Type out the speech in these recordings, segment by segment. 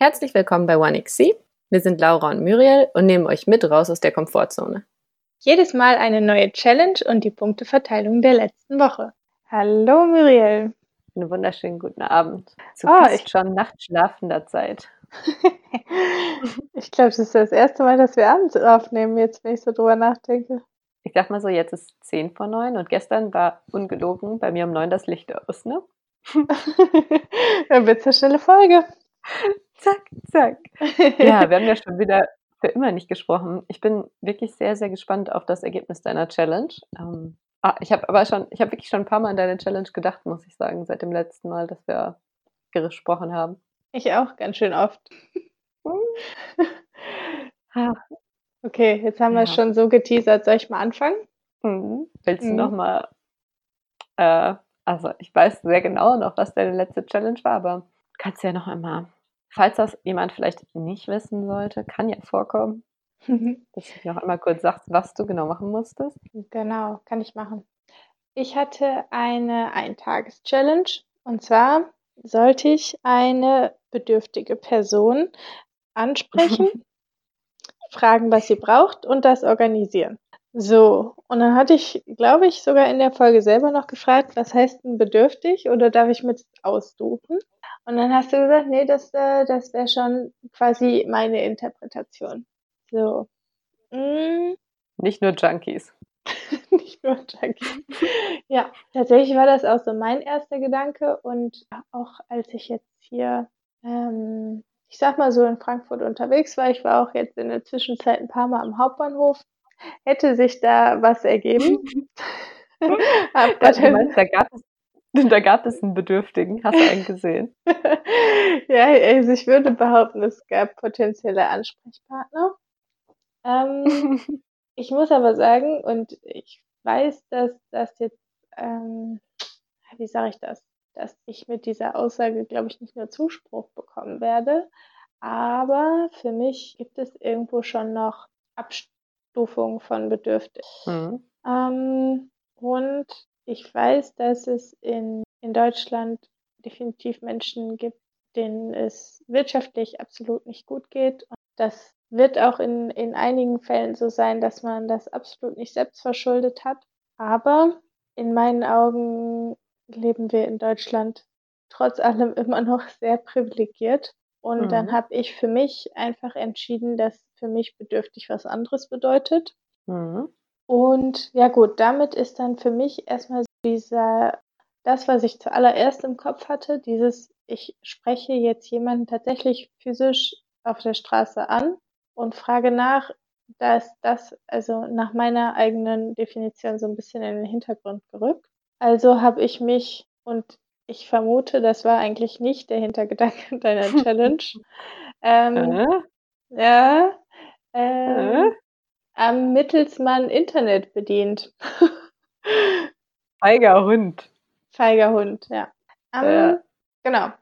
Herzlich willkommen bei OneXC. Wir sind Laura und Muriel und nehmen euch mit raus aus der Komfortzone. Jedes Mal eine neue Challenge und die Punkteverteilung der letzten Woche. Hallo Muriel. Einen wunderschönen guten Abend. Zu oh, ich schon nachtschlafender Zeit. ich glaube, das ist das erste Mal, dass wir abends aufnehmen, jetzt wenn ich so drüber nachdenke. Ich sag mal so, jetzt ist 10 vor 9 und gestern war ungelogen bei mir um 9 das Licht aus, ne? Dann wird's eine schnelle Folge. Zack, zack. Ja, wir haben ja schon wieder für immer nicht gesprochen. Ich bin wirklich sehr, sehr gespannt auf das Ergebnis deiner Challenge. Ähm, ah, ich habe aber schon, ich habe wirklich schon ein paar Mal an deine Challenge gedacht, muss ich sagen, seit dem letzten Mal, dass wir gesprochen haben. Ich auch, ganz schön oft. okay, jetzt haben wir es schon so geteasert. Soll ich mal anfangen? Mhm. Willst du mhm. nochmal, äh, also ich weiß sehr genau noch, was deine letzte Challenge war, aber kannst du ja noch einmal falls das jemand vielleicht nicht wissen sollte, kann ja vorkommen, dass du noch einmal kurz sagst, was du genau machen musstest. Genau, kann ich machen. Ich hatte eine Eintages-Challenge und zwar sollte ich eine bedürftige Person ansprechen, fragen, was sie braucht und das organisieren. So, und dann hatte ich, glaube ich, sogar in der Folge selber noch gefragt, was heißt denn bedürftig oder darf ich mit aussuchen? Und dann hast du gesagt, nee, das, äh, das wäre schon quasi meine Interpretation. So. Mm. Nicht nur Junkies. Nicht nur Junkies. ja, tatsächlich war das auch so mein erster Gedanke. Und auch als ich jetzt hier, ähm, ich sag mal so in Frankfurt unterwegs war, ich war auch jetzt in der Zwischenzeit ein paar Mal am Hauptbahnhof, hätte sich da was ergeben. Aber ja, meinst, da gab es Da gab es einen Bedürftigen. Hast du einen gesehen? ja, also ich würde behaupten, es gab potenzielle Ansprechpartner. Ähm, ich muss aber sagen, und ich weiß, dass das jetzt, ähm, wie sage ich das, dass ich mit dieser Aussage, glaube ich, nicht nur Zuspruch bekommen werde, aber für mich gibt es irgendwo schon noch Abstufungen von Bedürftig. Mhm. Ähm, und ich weiß, dass es in, in Deutschland definitiv Menschen gibt, denen es wirtschaftlich absolut nicht gut geht. Und das wird auch in, in einigen Fällen so sein, dass man das absolut nicht selbst verschuldet hat. Aber in meinen Augen leben wir in Deutschland trotz allem immer noch sehr privilegiert. Und mhm. dann habe ich für mich einfach entschieden, dass für mich bedürftig was anderes bedeutet. Mhm. Und ja gut, damit ist dann für mich erstmal dieser, das, was ich zuallererst im Kopf hatte, dieses, ich spreche jetzt jemanden tatsächlich physisch auf der Straße an und frage nach, da ist das also nach meiner eigenen Definition so ein bisschen in den Hintergrund gerückt. Also habe ich mich und ich vermute, das war eigentlich nicht der Hintergedanke deiner Challenge. ähm, äh? Ja, äh? äh? Am Mittelsmann Internet bedient. Feiger Hund. Feiger Hund, ja. Um, ja. Genau.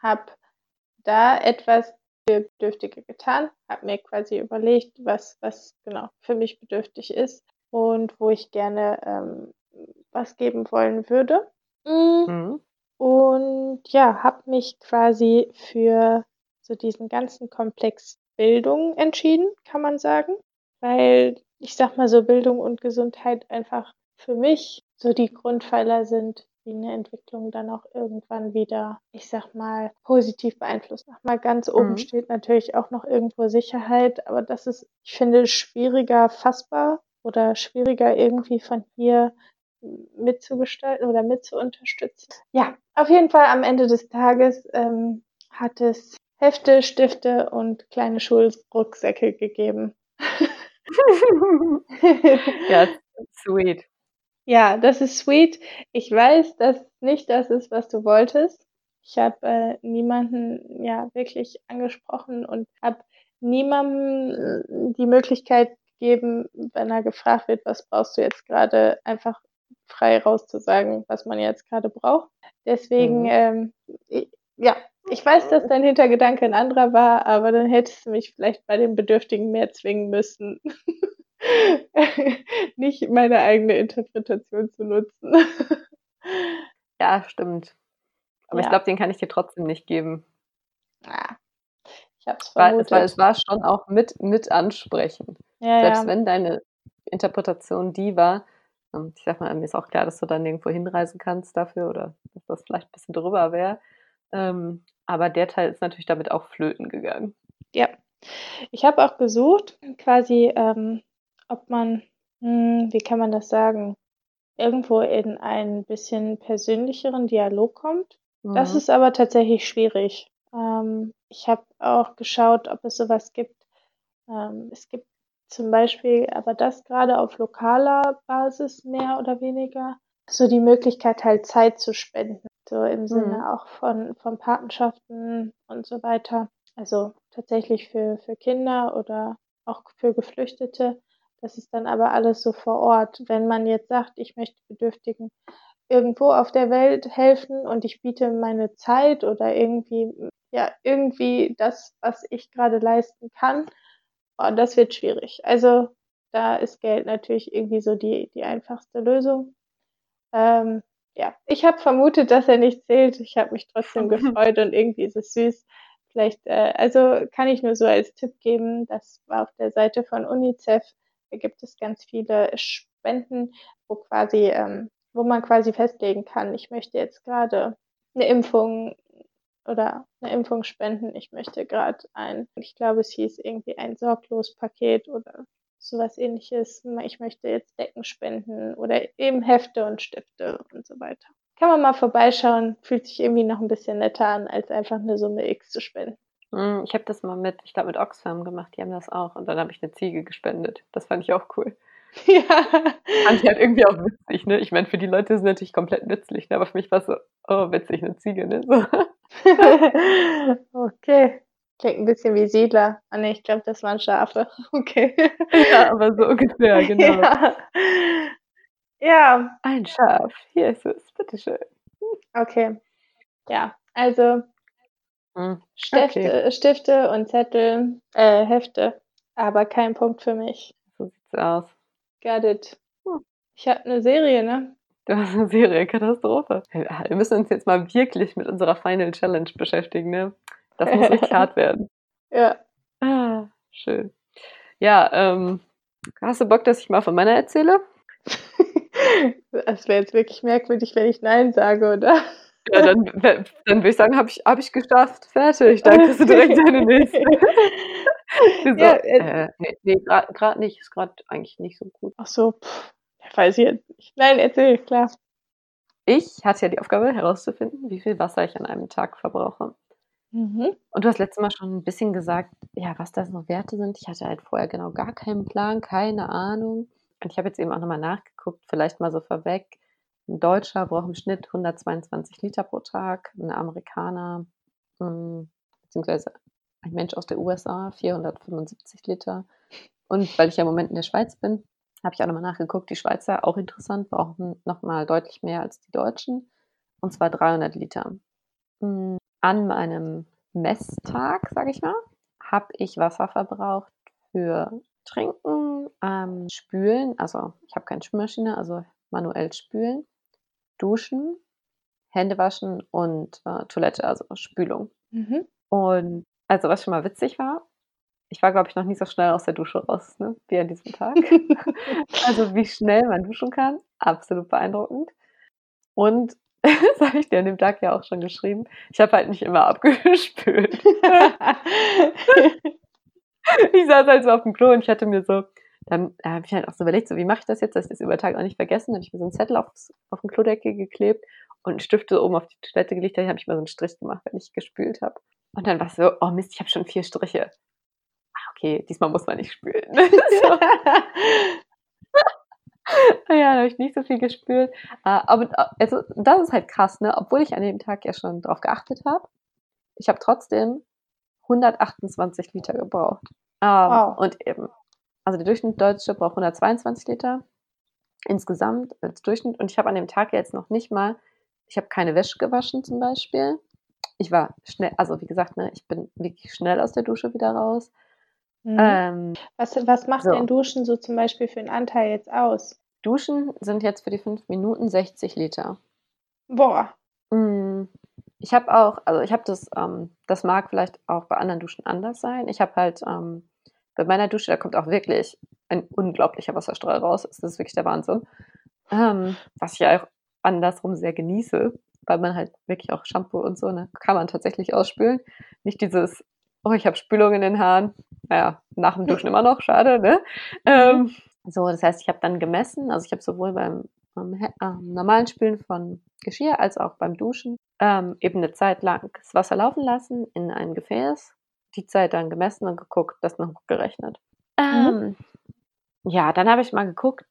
Hab da etwas für Bedürftige getan, hab mir quasi überlegt, was, was genau für mich bedürftig ist und wo ich gerne ähm, was geben wollen würde. Mm. Mhm. Und ja, habe mich quasi für so diesen ganzen Komplex Bildung entschieden, kann man sagen weil ich sag mal so Bildung und Gesundheit einfach für mich so die Grundpfeiler sind, die eine Entwicklung dann auch irgendwann wieder, ich sag mal, positiv beeinflussen. Mal ganz oben mhm. steht natürlich auch noch irgendwo Sicherheit, aber das ist, ich finde, schwieriger fassbar oder schwieriger irgendwie von hier mitzugestalten oder mitzuunterstützen. Ja, auf jeden Fall am Ende des Tages ähm, hat es Hefte, Stifte und kleine Schulrucksäcke gegeben. ja, sweet. Ja, das ist sweet. Ich weiß, dass nicht das ist, was du wolltest. Ich habe äh, niemanden ja wirklich angesprochen und habe niemandem äh, die Möglichkeit gegeben, wenn er gefragt wird, was brauchst du jetzt gerade, einfach frei rauszusagen, was man jetzt gerade braucht. Deswegen, mhm. ähm, ja, ich weiß, dass dein Hintergedanke ein anderer war, aber dann hättest du mich vielleicht bei den Bedürftigen mehr zwingen müssen, nicht meine eigene Interpretation zu nutzen. ja, stimmt. Aber ja. ich glaube, den kann ich dir trotzdem nicht geben. Ja. Ich habe es vermutet. Weil, es war schon auch mit, mit ansprechen. Ja, Selbst ja. wenn deine Interpretation die war, ähm, ich sag mal, mir ist auch klar, dass du dann irgendwo hinreisen kannst dafür oder dass das vielleicht ein bisschen drüber wäre. Ähm, aber der Teil ist natürlich damit auch flöten gegangen. Ja. Ich habe auch gesucht, quasi, ähm, ob man, hm, wie kann man das sagen, irgendwo in einen bisschen persönlicheren Dialog kommt. Mhm. Das ist aber tatsächlich schwierig. Ähm, ich habe auch geschaut, ob es sowas gibt. Ähm, es gibt zum Beispiel, aber das gerade auf lokaler Basis mehr oder weniger, so die Möglichkeit halt Zeit zu spenden. So im Sinne mhm. auch von, von Patenschaften und so weiter. Also tatsächlich für, für Kinder oder auch für Geflüchtete. Das ist dann aber alles so vor Ort. Wenn man jetzt sagt, ich möchte Bedürftigen irgendwo auf der Welt helfen und ich biete meine Zeit oder irgendwie, ja, irgendwie das, was ich gerade leisten kann, oh, das wird schwierig. Also da ist Geld natürlich irgendwie so die, die einfachste Lösung. Ähm, ja, ich habe vermutet, dass er nicht zählt. Ich habe mich trotzdem gefreut und irgendwie ist es süß. Vielleicht, äh, also kann ich nur so als Tipp geben, das war auf der Seite von UNICEF, da gibt es ganz viele Spenden, wo quasi, ähm, wo man quasi festlegen kann, ich möchte jetzt gerade eine Impfung oder eine Impfung spenden, ich möchte gerade ein, ich glaube, es hieß irgendwie ein Sorglos-Paket oder sowas ähnliches. Ich möchte jetzt Decken spenden oder eben Hefte und Stifte und so weiter. Kann man mal vorbeischauen, fühlt sich irgendwie noch ein bisschen netter an, als einfach eine Summe X zu spenden. Hm, ich habe das mal mit, ich glaube mit Oxfam gemacht, die haben das auch. Und dann habe ich eine Ziege gespendet. Das fand ich auch cool. Ja. Fand ich halt irgendwie auch witzig, ne? Ich meine, für die Leute ist es natürlich komplett nützlich, ne? aber für mich war es so, oh, witzig, eine Ziege, ne? So. okay. Klingt ein bisschen wie Siedler. Ah ne, ich glaube, das waren Schafe. Okay. Ja, aber so ungefähr, genau. Ja. ja. Ein Schaf. Hier ist es. Bitteschön. Okay. Ja, also hm. Stifte, okay. Stifte und Zettel, äh, Hefte, aber kein Punkt für mich. So sieht's aus. Got it. Hm. Ich habe eine Serie, ne? Du hast eine Serie, Katastrophe. Wir müssen uns jetzt mal wirklich mit unserer Final Challenge beschäftigen, ne? Das muss richtig hart werden. Ja. Ah, schön. Ja, ähm, hast du Bock, dass ich mal von meiner erzähle? Das wäre jetzt wirklich merkwürdig, wenn ich Nein sage, oder? Ja, dann, dann würde ich sagen, habe ich, hab ich geschafft. Fertig. Dann kriegst du direkt deine nächste. so, ja, äh, nee, nee gerade nicht. Ist gerade eigentlich nicht so gut. Ach so, pff, weiß ich jetzt nicht. Nein, erzähl, klar. Ich hatte ja die Aufgabe herauszufinden, wie viel Wasser ich an einem Tag verbrauche. Mhm. Und du hast letztes Mal schon ein bisschen gesagt, ja, was da so Werte sind. Ich hatte halt vorher genau gar keinen Plan, keine Ahnung. Und ich habe jetzt eben auch nochmal nachgeguckt, vielleicht mal so vorweg. Ein Deutscher braucht im Schnitt 122 Liter pro Tag, ein Amerikaner, hm, beziehungsweise ein Mensch aus der USA 475 Liter. Und weil ich ja im Moment in der Schweiz bin, habe ich auch nochmal nachgeguckt. Die Schweizer, auch interessant, brauchen nochmal deutlich mehr als die Deutschen. Und zwar 300 Liter. Hm, an meinem Messtag, sage ich mal, habe ich Wasser verbraucht für Trinken, ähm, Spülen, also ich habe keine Spülmaschine, also manuell spülen, Duschen, Hände waschen und äh, Toilette, also Spülung. Mhm. Und also was schon mal witzig war, ich war, glaube ich, noch nie so schnell aus der Dusche raus, ne, wie an diesem Tag. also wie schnell man duschen kann, absolut beeindruckend. Und das habe ich dir an dem Tag ja auch schon geschrieben. Ich habe halt nicht immer abgespült. ich saß halt so auf dem Klo und ich hatte mir so, dann habe ich halt auch so überlegt, so wie mache ich das jetzt, dass ich das über Tag auch nicht vergessen. Dann habe ich mir so einen Zettel aufs, auf den Klodeckel geklebt und einen Stift so oben auf die Toilette gelegt. Dann habe ich mal so einen Strich gemacht, wenn ich gespült habe. Und dann war es so, oh Mist, ich habe schon vier Striche. Ah, okay, diesmal muss man nicht spülen. so. ja, da habe ich nicht so viel gespült. Äh, aber äh, also, das ist halt krass, ne? Obwohl ich an dem Tag ja schon drauf geachtet habe. Ich habe trotzdem 128 Liter gebraucht. Ähm, wow. Und eben, also der Durchschnitt Deutsche braucht 122 Liter insgesamt als Durchschnitt. Und ich habe an dem Tag jetzt noch nicht mal, ich habe keine Wäsche gewaschen zum Beispiel. Ich war schnell, also wie gesagt, ne, ich bin wirklich schnell aus der Dusche wieder raus. Mhm. Ähm, was, was macht so. denn Duschen so zum Beispiel für einen Anteil jetzt aus? Duschen sind jetzt für die fünf Minuten 60 Liter. Boah. Mm, ich habe auch, also ich habe das, ähm, das mag vielleicht auch bei anderen Duschen anders sein. Ich habe halt ähm, bei meiner Dusche, da kommt auch wirklich ein unglaublicher Wasserstrahl raus. Das ist wirklich der Wahnsinn. Ähm, was ich ja auch andersrum sehr genieße, weil man halt wirklich auch Shampoo und so, ne, kann man tatsächlich ausspülen. Nicht dieses, oh, ich habe Spülung in den Haaren. Naja, nach dem Duschen immer noch, schade, ne? Ähm, so, das heißt, ich habe dann gemessen, also ich habe sowohl beim ähm, normalen Spülen von Geschirr als auch beim Duschen ähm, eben eine Zeit lang das Wasser laufen lassen in ein Gefäß, die Zeit dann gemessen und geguckt, das noch gerechnet. Mhm. Ähm, ja, dann habe ich mal geguckt,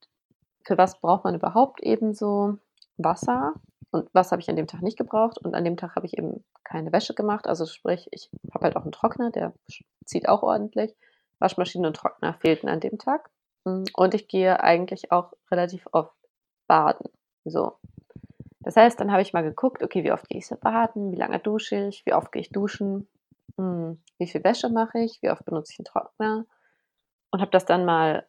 für was braucht man überhaupt eben so Wasser und was habe ich an dem Tag nicht gebraucht und an dem Tag habe ich eben keine Wäsche gemacht, also sprich, ich habe halt auch einen Trockner, der zieht auch ordentlich. Waschmaschine und Trockner fehlten an dem Tag. Und ich gehe eigentlich auch relativ oft baden. So. Das heißt, dann habe ich mal geguckt, okay, wie oft gehe ich so baden, wie lange dusche ich, wie oft gehe ich duschen, hm, wie viel Wäsche mache ich, wie oft benutze ich einen Trockner und habe das dann mal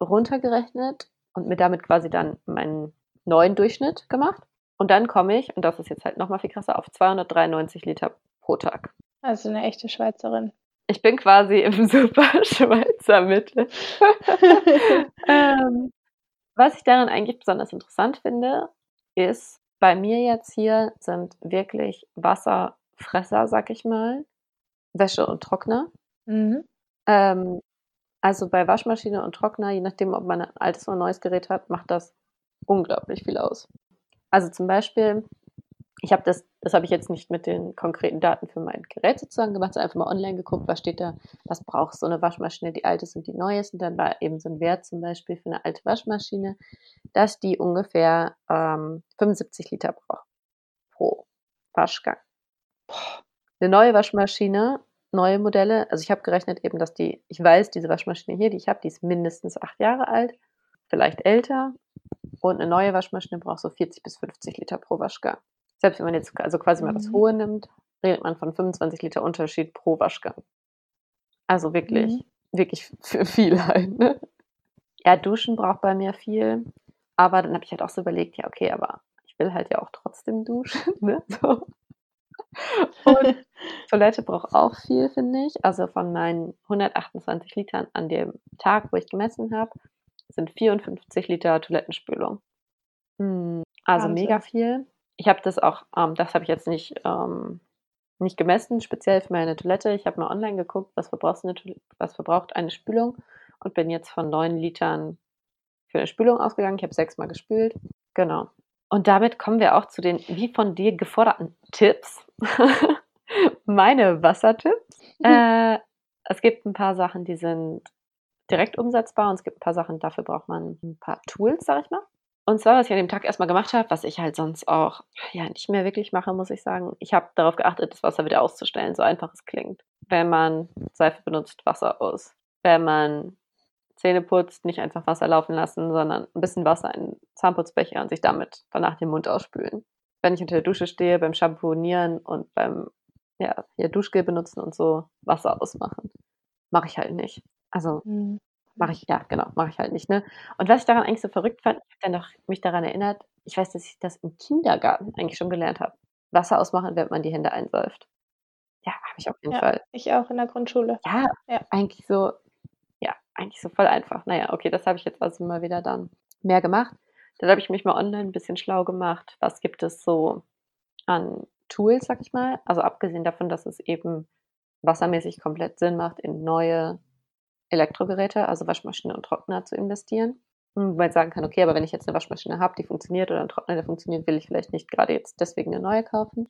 runtergerechnet und mir damit quasi dann meinen neuen Durchschnitt gemacht. Und dann komme ich, und das ist jetzt halt nochmal viel krasser, auf 293 Liter pro Tag. Also eine echte Schweizerin. Ich bin quasi im super Mittel. ähm, was ich daran eigentlich besonders interessant finde, ist, bei mir jetzt hier sind wirklich Wasserfresser, sag ich mal, Wäsche und Trockner. Mhm. Ähm, also bei Waschmaschine und Trockner, je nachdem, ob man ein altes oder neues Gerät hat, macht das unglaublich viel aus. Also zum Beispiel, ich habe das, das habe ich jetzt nicht mit den konkreten Daten für mein Gerät sozusagen gemacht, sondern einfach mal online geguckt, was steht da, was braucht so eine Waschmaschine, die alte und die neues. Und dann war eben so ein Wert zum Beispiel für eine alte Waschmaschine, dass die ungefähr ähm, 75 Liter braucht pro Waschgang. Boah. Eine neue Waschmaschine, neue Modelle, also ich habe gerechnet eben, dass die, ich weiß, diese Waschmaschine hier, die ich habe, die ist mindestens acht Jahre alt, vielleicht älter. Und eine neue Waschmaschine braucht so 40 bis 50 Liter pro Waschgang. Selbst wenn man jetzt also quasi mal das mhm. Hohe nimmt, redet man von 25 Liter Unterschied pro Waschgang. Also wirklich, mhm. wirklich für viel halt. Ne? Ja, Duschen braucht bei mir viel. Aber dann habe ich halt auch so überlegt, ja, okay, aber ich will halt ja auch trotzdem duschen. Ne? So. Und Toilette braucht auch viel, finde ich. Also von meinen 128 Litern an dem Tag, wo ich gemessen habe, sind 54 Liter Toilettenspülung. Hm, also Wahnsinn. mega viel. Ich habe das auch, ähm, das habe ich jetzt nicht, ähm, nicht gemessen, speziell für meine Toilette. Ich habe mal online geguckt, was verbraucht, eine, was verbraucht eine Spülung und bin jetzt von 9 Litern für eine Spülung ausgegangen. Ich habe sechsmal gespült. Genau. Und damit kommen wir auch zu den wie von dir geforderten Tipps. Meine Wassertipps. Äh, es gibt ein paar Sachen, die sind direkt umsetzbar und es gibt ein paar Sachen, dafür braucht man ein paar Tools, sag ich mal. Und zwar, was ich an dem Tag erstmal gemacht habe, was ich halt sonst auch ja nicht mehr wirklich mache, muss ich sagen. Ich habe darauf geachtet, das Wasser wieder auszustellen, so einfach es klingt. Wenn man Seife benutzt, Wasser aus. Wenn man Zähne putzt, nicht einfach Wasser laufen lassen, sondern ein bisschen Wasser in den Zahnputzbecher und sich damit danach den Mund ausspülen. Wenn ich unter der Dusche stehe, beim Shampoonieren und beim ja, hier Duschgel benutzen und so Wasser ausmachen. Mache ich halt nicht. Also mhm. Mache ich, ja, genau, mache ich halt nicht. Ne? Und was ich daran eigentlich so verrückt fand, ich habe dann noch mich daran erinnert, ich weiß, dass ich das im Kindergarten eigentlich schon gelernt habe. Wasser ausmachen, während man die Hände einsäuft. Ja, habe ich auf jeden ja, Fall. Ich auch in der Grundschule. Ja, ja, eigentlich so, ja, eigentlich so voll einfach. Naja, okay, das habe ich jetzt also mal wieder dann mehr gemacht. Dann habe ich mich mal online ein bisschen schlau gemacht. Was gibt es so an Tools, sag ich mal? Also abgesehen davon, dass es eben wassermäßig komplett Sinn macht, in neue Elektrogeräte, also Waschmaschine und Trockner zu investieren. Weil man sagen kann, okay, aber wenn ich jetzt eine Waschmaschine habe, die funktioniert oder ein Trockner, der funktioniert, will ich vielleicht nicht gerade jetzt deswegen eine neue kaufen.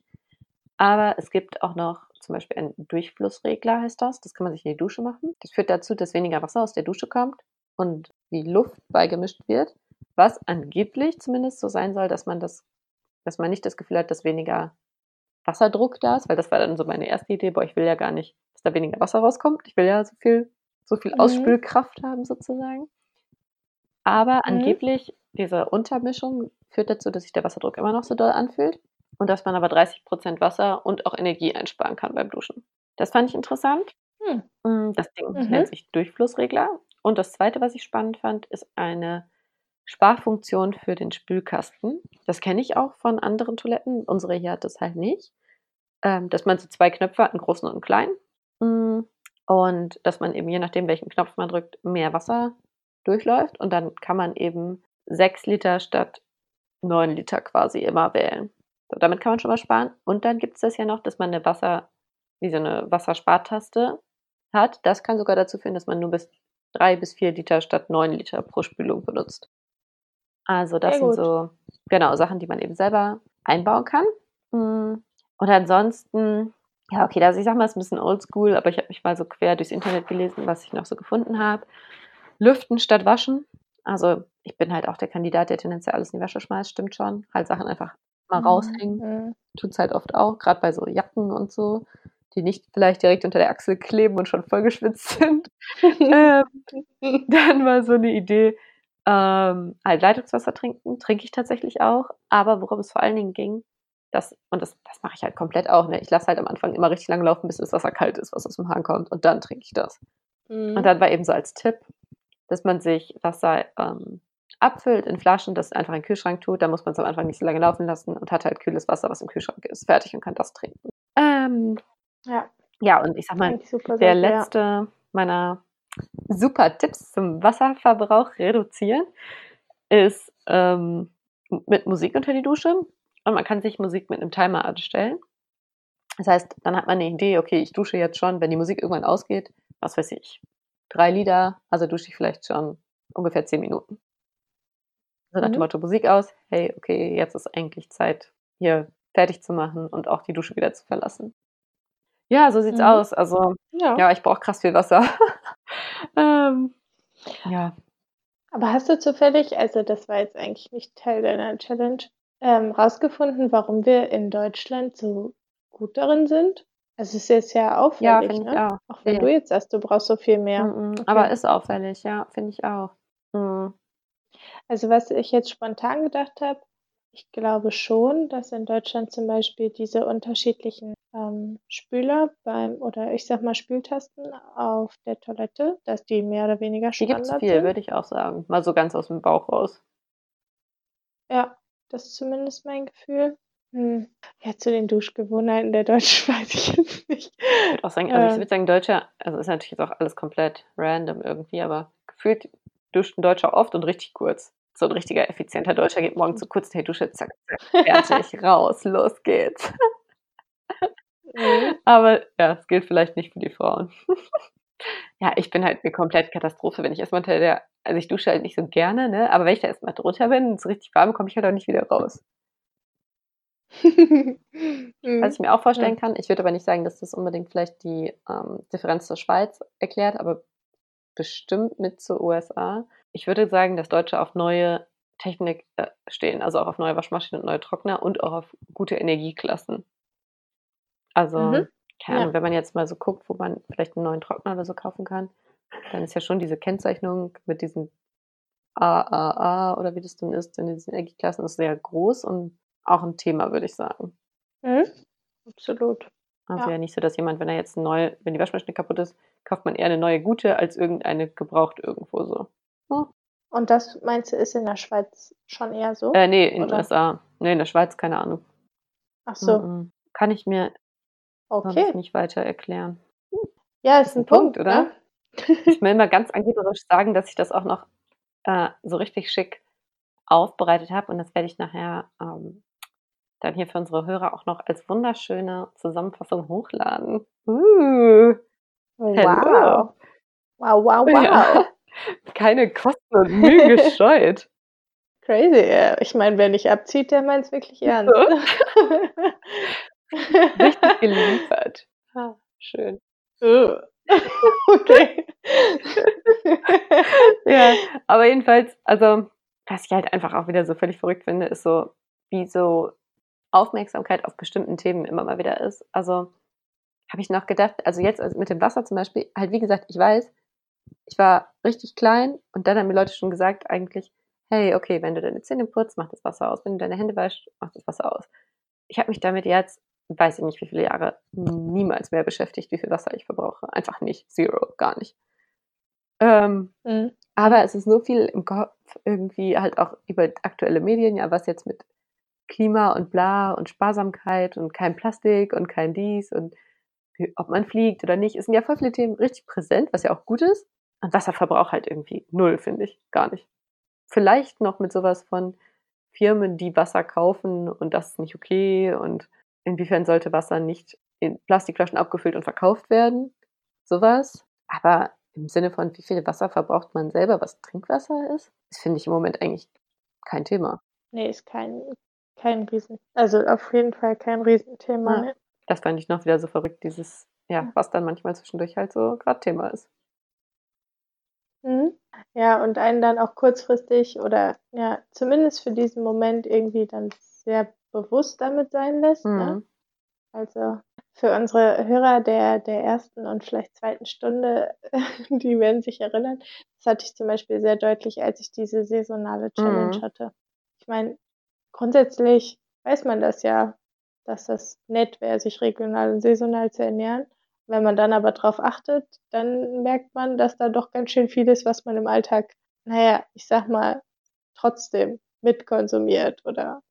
Aber es gibt auch noch zum Beispiel einen Durchflussregler, heißt das. Das kann man sich in die Dusche machen. Das führt dazu, dass weniger Wasser aus der Dusche kommt und die Luft beigemischt wird. Was angeblich zumindest so sein soll, dass man das, dass man nicht das Gefühl hat, dass weniger Wasserdruck da ist, weil das war dann so meine erste Idee, boah, ich will ja gar nicht, dass da weniger Wasser rauskommt. Ich will ja so viel so viel mhm. Ausspülkraft haben sozusagen. Aber mhm. angeblich, diese Untermischung führt dazu, dass sich der Wasserdruck immer noch so doll anfühlt und dass man aber 30 Prozent Wasser und auch Energie einsparen kann beim Duschen. Das fand ich interessant. Hm. Mm, das Ding mhm. nennt sich Durchflussregler. Und das zweite, was ich spannend fand, ist eine Sparfunktion für den Spülkasten. Das kenne ich auch von anderen Toiletten. Unsere hier hat das halt nicht. ähm, dass man so zwei Knöpfe hat, einen großen und einen kleinen. Und dass man eben je nachdem, welchen Knopf man drückt, mehr Wasser durchläuft. Und dann kann man eben sechs Liter statt neun Liter quasi immer wählen. So, damit kann man schon mal sparen. Und dann gibt es das ja noch, dass man eine Wasser, wie so eine Wasserspartaste hat. Das kann sogar dazu führen, dass man nur bis drei bis vier Liter statt neun Liter pro Spülung benutzt. Also das sind so genau Sachen, die man eben selber einbauen kann. Mm, und ansonsten, ja, okay, also ich sag mal, es ist ein bisschen oldschool, aber ich habe mich mal so quer durchs Internet gelesen, was ich noch so gefunden habe. Lüften statt waschen. Also ich bin halt auch der Kandidat, der tendenziell alles in die Wäsche schmeißt, stimmt schon. Halt Sachen einfach mal mhm. raushängen. Tut es halt oft auch, gerade bei so Jacken und so, die nicht vielleicht direkt unter der Achsel kleben und schon vollgeschwitzt sind. ähm, dann war so eine Idee, ähm, halt Leitungswasser trinken, trinke ich tatsächlich auch. Aber worum es vor allen Dingen ging, das, und das, das mache ich halt komplett auch. Ne? Ich lasse halt am Anfang immer richtig lange laufen, bis das Wasser kalt ist, was aus dem Hahn kommt. Und dann trinke ich das. Mhm. Und dann war eben so als Tipp, dass man sich Wasser ähm, abfüllt in Flaschen, das einfach in den Kühlschrank tut. Da muss man es am Anfang nicht so lange laufen lassen und hat halt kühles Wasser, was im Kühlschrank ist, fertig und kann das trinken. Ähm, ja. Ja, und ich sag mal, der letzte ja. meiner super Tipps zum Wasserverbrauch reduzieren ist ähm, mit Musik unter die Dusche. Und man kann sich Musik mit einem Timer anstellen. Das heißt, dann hat man eine Idee, okay, ich dusche jetzt schon, wenn die Musik irgendwann ausgeht, was weiß ich, drei Lieder, also dusche ich vielleicht schon ungefähr zehn Minuten. Also nach mhm. dem Motto Musik aus, hey, okay, jetzt ist eigentlich Zeit, hier fertig zu machen und auch die Dusche wieder zu verlassen. Ja, so sieht's mhm. aus. Also, ja, ja ich brauche krass viel Wasser. ähm, ja. Aber hast du zufällig, also das war jetzt eigentlich nicht Teil deiner Challenge, ähm, rausgefunden, warum wir in Deutschland so gut darin sind? Also es ist ja auffällig, ja, ne? Auch. auch. wenn ja. du jetzt sagst, du brauchst so viel mehr. Mm Okay. Aber ist auffällig, ja, finde ich auch. Mhm. Also was ich jetzt spontan gedacht habe, ich glaube schon, dass in Deutschland zum Beispiel diese unterschiedlichen ähm, Spüler beim oder ich sag mal Spültasten auf der Toilette, dass die mehr oder weniger Standard die gibt's viel, würde ich auch sagen. Mal so ganz aus dem Bauch raus. Ja, das ist zumindest mein Gefühl. Hm. Ja, zu den Duschgewohnheiten der Deutschen weiß ich jetzt nicht. Ich würde auch sagen, also ich würde sagen, Deutscher, also ist natürlich jetzt auch alles komplett random irgendwie, aber gefühlt duscht ein Deutscher oft und richtig kurz. So ein richtiger effizienter Deutscher geht morgen zu kurz, hey, Dusche, zack, zack, fertig, raus, los geht's. Mhm. Aber ja, es gilt vielleicht nicht für die Frauen. Ja, ich bin halt eine komplette Katastrophe, wenn ich erstmal unter der also ich dusche halt nicht so gerne, ne? aber wenn ich da erstmal drunter bin und es richtig warm, komme ich halt auch nicht wieder raus. Was ich mir auch vorstellen kann, ich würde aber nicht sagen, dass das unbedingt vielleicht die ähm, Differenz zur Schweiz erklärt, aber bestimmt mit zur USA. Ich würde sagen, dass Deutsche auf neue Technik äh, stehen, also auch auf neue Waschmaschinen und neue Trockner und auch auf gute Energieklassen. Also, mhm. Keine Ahnung, ja. wenn man jetzt mal so guckt, wo man vielleicht einen neuen Trockner oder so kaufen kann, dann ist ja schon diese Kennzeichnung mit diesen AAA oder wie das denn ist, in diesen Energieklassen ist sehr groß und auch ein Thema, würde ich sagen. Mhm. Absolut. Also ja. ja. nicht so, dass jemand, wenn er jetzt neu, wenn die Waschmaschine kaputt ist, kauft man eher eine neue gute als irgendeine gebraucht irgendwo so. Hm. Und das meinst du, ist in der Schweiz schon eher so? Äh, nee, in den USA. Nee, in der Schweiz, keine Ahnung. Ach so. Kann ich mir okay. nicht weiter erklären. Ja, ist, ist ein, ein Punkt, Punkt, oder? Ne? Ich will mal ganz angeberisch sagen, dass ich das auch noch äh, so richtig schick aufbereitet habe und das werde ich nachher ähm, dann hier für unsere Hörer auch noch als wunderschöne Zusammenfassung hochladen. Uh, wow. Wow, wow, wow. Ja. Keine Kosten und Mühe gescheut. Crazy, ja. Ich meine, wer nicht abzieht, der meint es wirklich ernst. Richtig geliefert. Ah, schön. Okay. ja, aber jedenfalls, also, was ich halt einfach auch wieder so völlig verrückt finde, ist so, wie so Aufmerksamkeit auf bestimmten Themen immer mal wieder ist. Also, habe ich noch gedacht, also jetzt also mit dem Wasser zum Beispiel, halt wie gesagt, ich weiß, ich war richtig klein und dann haben mir Leute schon gesagt, eigentlich, hey, okay, wenn du deine Zähne putzt, mach das Wasser aus. Wenn du deine Hände wäschst, mach das Wasser aus. Ich habe mich damit jetzt weiß ich nicht, wie viele Jahre niemals mehr beschäftigt, wie viel Wasser ich verbrauche. Einfach nicht. Zero, gar nicht. Ähm, mhm. Aber es ist so viel im Kopf, irgendwie halt auch über aktuelle Medien, ja, was jetzt mit Klima und bla und Sparsamkeit und kein Plastik und kein dies und ob man fliegt oder nicht. Es sind ja voll viele Themen richtig präsent, was ja auch gut ist. Und Wasserverbrauch halt irgendwie null, finde ich. Gar nicht. Vielleicht noch mit sowas von Firmen, die Wasser kaufen und das ist nicht okay und inwiefern sollte Wasser nicht in Plastikflaschen abgefüllt und verkauft werden. Sowas. Aber im Sinne von, wie viel Wasser verbraucht man selber, was Trinkwasser ist, das finde ich im Moment eigentlich kein Thema. Nee, ist kein, kein Riesen. Also auf jeden Fall kein Riesenthema. Ja. Das fand ich noch wieder so verrückt, dieses, ja, was dann manchmal zwischendurch halt so gerade Thema ist. Mhm. Ja, und einen dann auch kurzfristig oder ja, zumindest für diesen Moment irgendwie dann sehr bewusst damit sein lässt. Ne? Mhm. Ne? Also für unsere Hörer der, der ersten und vielleicht zweiten Stunde, die werden sich erinnern, das hatte ich zum Beispiel sehr deutlich, als ich diese saisonale Challenge mhm. hatte. Ich meine, grundsätzlich weiß man das ja, dass das nett wäre, sich regional und saisonal zu ernähren. Wenn man dann aber drauf achtet, dann merkt man, dass da doch ganz schön viel ist, was man im Alltag, naja, ich sag mal, trotzdem mitkonsumiert oder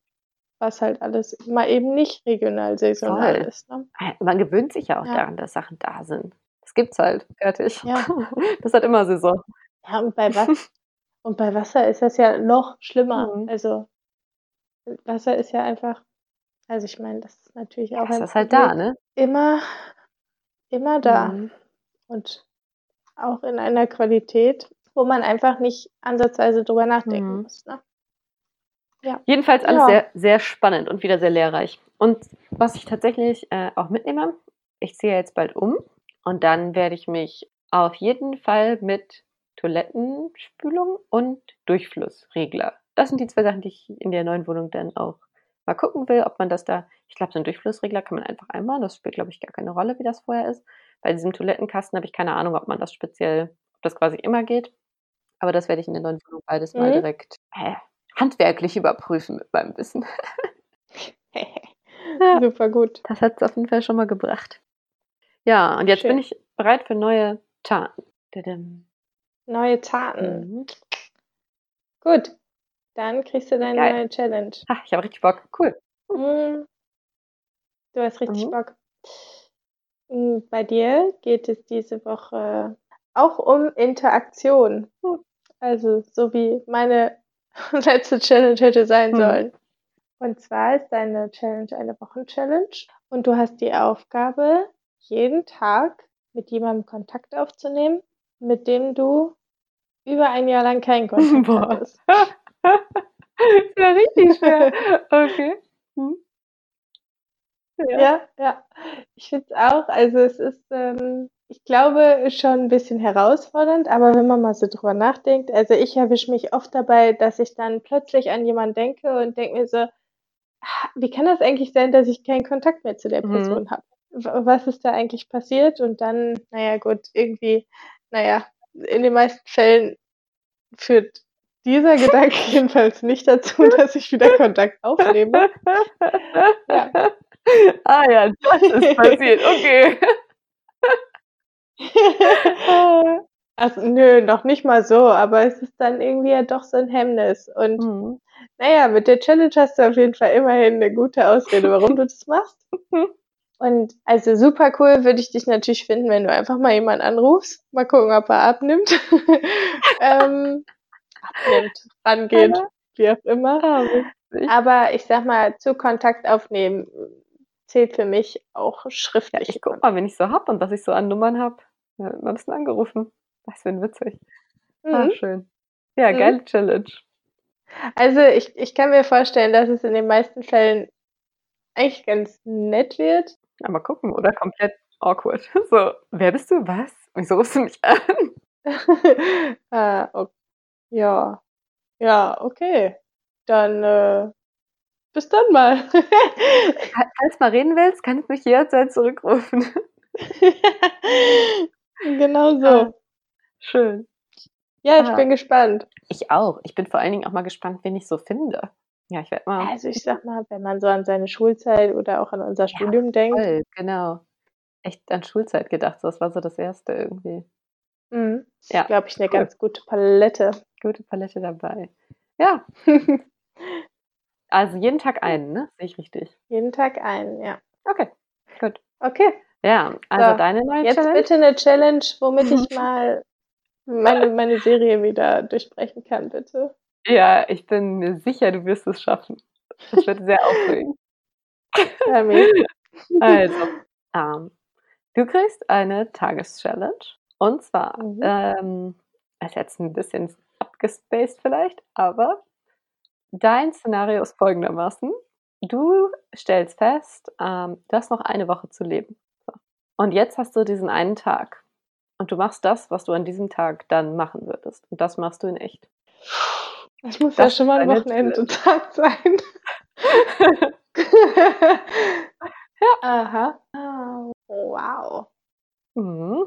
was halt alles mal eben nicht regional saisonal Voll. ist. Ne? Man gewöhnt sich ja auch ja. daran, dass Sachen da sind. Das gibt's halt. Fertig. Ja. Das hat immer Saison. Ja, und bei, Was und bei Wasser ist das ja noch schlimmer. Mhm. Also Wasser ist ja einfach, also ich meine, das ist natürlich auch das ist halt da, ne? Immer, immer da. Mhm. Und auch in einer Qualität, wo man einfach nicht ansatzweise drüber nachdenken mhm. muss. Ne? Ja. Jedenfalls alles ja. sehr, sehr spannend und wieder sehr lehrreich. Und was ich tatsächlich äh, auch mitnehme, ich ziehe jetzt bald um und dann werde ich mich auf jeden Fall mit Toilettenspülung und Durchflussregler. Das sind die zwei Sachen, die ich in der neuen Wohnung dann auch mal gucken will, ob man das da, ich glaube, so einen Durchflussregler kann man einfach einbauen. Das spielt, glaube ich, gar keine Rolle, wie das vorher ist. Bei diesem Toilettenkasten habe ich keine Ahnung, ob man das speziell, ob das quasi immer geht. Aber das werde ich in der neuen Wohnung beides mhm. mal direkt äh, handwerklich überprüfen mit meinem Wissen. Super gut. Das hat es auf jeden Fall schon mal gebracht. Ja, und jetzt Schön. bin ich bereit für neue Taten. Neue Taten. Mhm. Gut, dann kriegst du deine Geil. neue Challenge. Ach, ich habe richtig Bock. Cool. Mhm. Du hast richtig mhm. Bock. Hm, bei dir geht es diese Woche auch um Interaktion. Also so wie meine letzte Challenge hätte sein hm. sollen. Und zwar ist deine Challenge eine Wochenchallenge und du hast die Aufgabe, jeden Tag mit jemandem Kontakt aufzunehmen, mit dem du über ein Jahr lang keinen Kontakt Boah. hattest. ist ja richtig schwer. Okay. Hm. Ja. ja, ja. Ich finde es auch. Also es ist ähm, ich glaube, schon ein bisschen herausfordernd, aber wenn man mal so drüber nachdenkt, also ich erwische mich oft dabei, dass ich dann plötzlich an jemanden denke und denke mir so, wie kann das eigentlich sein, dass ich keinen Kontakt mehr zu der mhm. Person mhm. habe? Was ist da eigentlich passiert? Und dann, naja, gut, irgendwie, naja, in den meisten Fällen führt dieser Gedanke jedenfalls nicht dazu, dass ich wieder Kontakt aufnehme. Ja. Ah ja, das ist passiert, okay. also, nö, noch nicht mal so, aber es ist dann irgendwie ja doch so ein Hemmnis. Und mhm. naja, mit der Challenge hast du auf jeden Fall immerhin eine gute Ausrede, warum du das machst. Und also super cool würde ich dich natürlich finden, wenn du einfach mal jemanden anrufst. Mal gucken, ob er abnimmt. ähm, abnimmt, rangeht, wie auch immer. Aber ich sag mal, zu Kontakt aufnehmen zählt für mich auch schriftlich. Ja, ich guck mal, wenn ich so hab und was ich so an Nummern hab. Ja, mal ein bisschen angerufen. Was für ein witzig. Ah, mhm. Ah, schön. Ja, mhm. geile Challenge. Also ich, ich kann mir vorstellen, dass es in den meisten Fällen eigentlich ganz nett wird. Ja, mal gucken, oder? Komplett awkward. So, wer bist du? Was? Wieso rufst du mich an? ah, okay. Ja. Ja, okay. Dann äh, bis dann mal. Falls du mal reden willst, kannst du mich jederzeit zurückrufen. Genau so. Ah, schön. Ja, ich ah. bin gespannt. Ich auch. Ich bin vor allen Dingen auch mal gespannt, wen ich so finde. Ja, ich werde mal. Also ich sag mal, wenn man so an seine Schulzeit oder auch an unser ja, Studium denkt. Voll, genau. Echt an Schulzeit gedacht. Das war so das Erste irgendwie. Mhm. Ja, glaube ich, eine cool. ganz gute Palette. Gute Palette dabei. Ja. Also jeden Tag einen, ne? Sehe ich richtig. Jeden Tag einen, ja. Okay, gut. Okay. Ja, also So, deine neue Jetzt Challenge. bitte eine Challenge, womit ich mal meine, meine Serie wieder durchbrechen kann, bitte. Ja, ich bin mir sicher, du wirst es schaffen. Das wird sehr aufregend. Also, ähm, du kriegst eine Tageschallenge. Und zwar, Mhm. ähm, ist jetzt ein bisschen abgespaced vielleicht, aber dein Szenario ist folgendermaßen. Du stellst fest, ähm, du hast noch eine Woche zu leben. So. Und jetzt hast du diesen einen Tag. Und du machst das, was du an diesem Tag dann machen würdest. Und das machst du in echt. Das muss Das ja schon mal ein Wochenendtag sein. Aha. Oh, wow. mhm.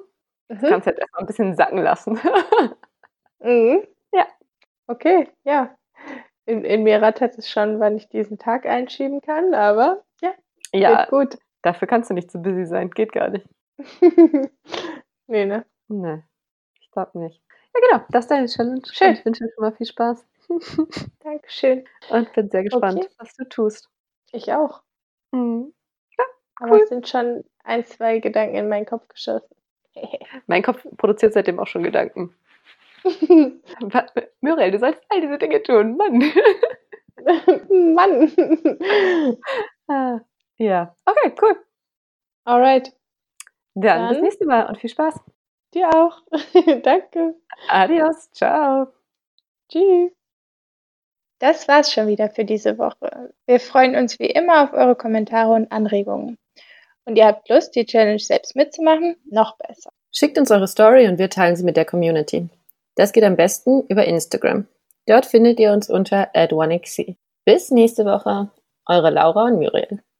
Mhm. Kannst jetzt erstmal ein bisschen sacken lassen. Mhm. Ja. Okay, ja. In, in mir rattert es schon, wann ich diesen Tag einschieben kann, aber ja, ja, geht gut. dafür kannst du nicht zu busy sein. Geht gar nicht. nee, ne? Nee, ich glaube nicht. Ja, genau, das ist deine Challenge. Schön. Und Ich wünsche dir schon mal viel Spaß. Dankeschön. Und bin sehr gespannt, Okay. was du tust. Ich auch. Mhm. Aber Cool. es sind schon ein, zwei Gedanken in meinen Kopf geschossen. Mein Kopf produziert seitdem auch schon Gedanken. Muriel, du sollst all diese Dinge tun. Mann. Mann. Ah, ja, okay, cool. Alright. Dann, bis Dann- nächste Mal und viel Spaß. Dir auch. Danke. Adios, ciao. Tschüss. Das war's schon wieder für diese Woche. Wir freuen uns wie immer auf eure Kommentare und Anregungen. Und ihr habt Lust, die Challenge selbst mitzumachen? Noch besser. Schickt uns eure Story und wir teilen sie mit der Community. Das geht am besten über Instagram. Dort findet ihr uns unter 1xc. Bis nächste Woche, eure Laura und Muriel.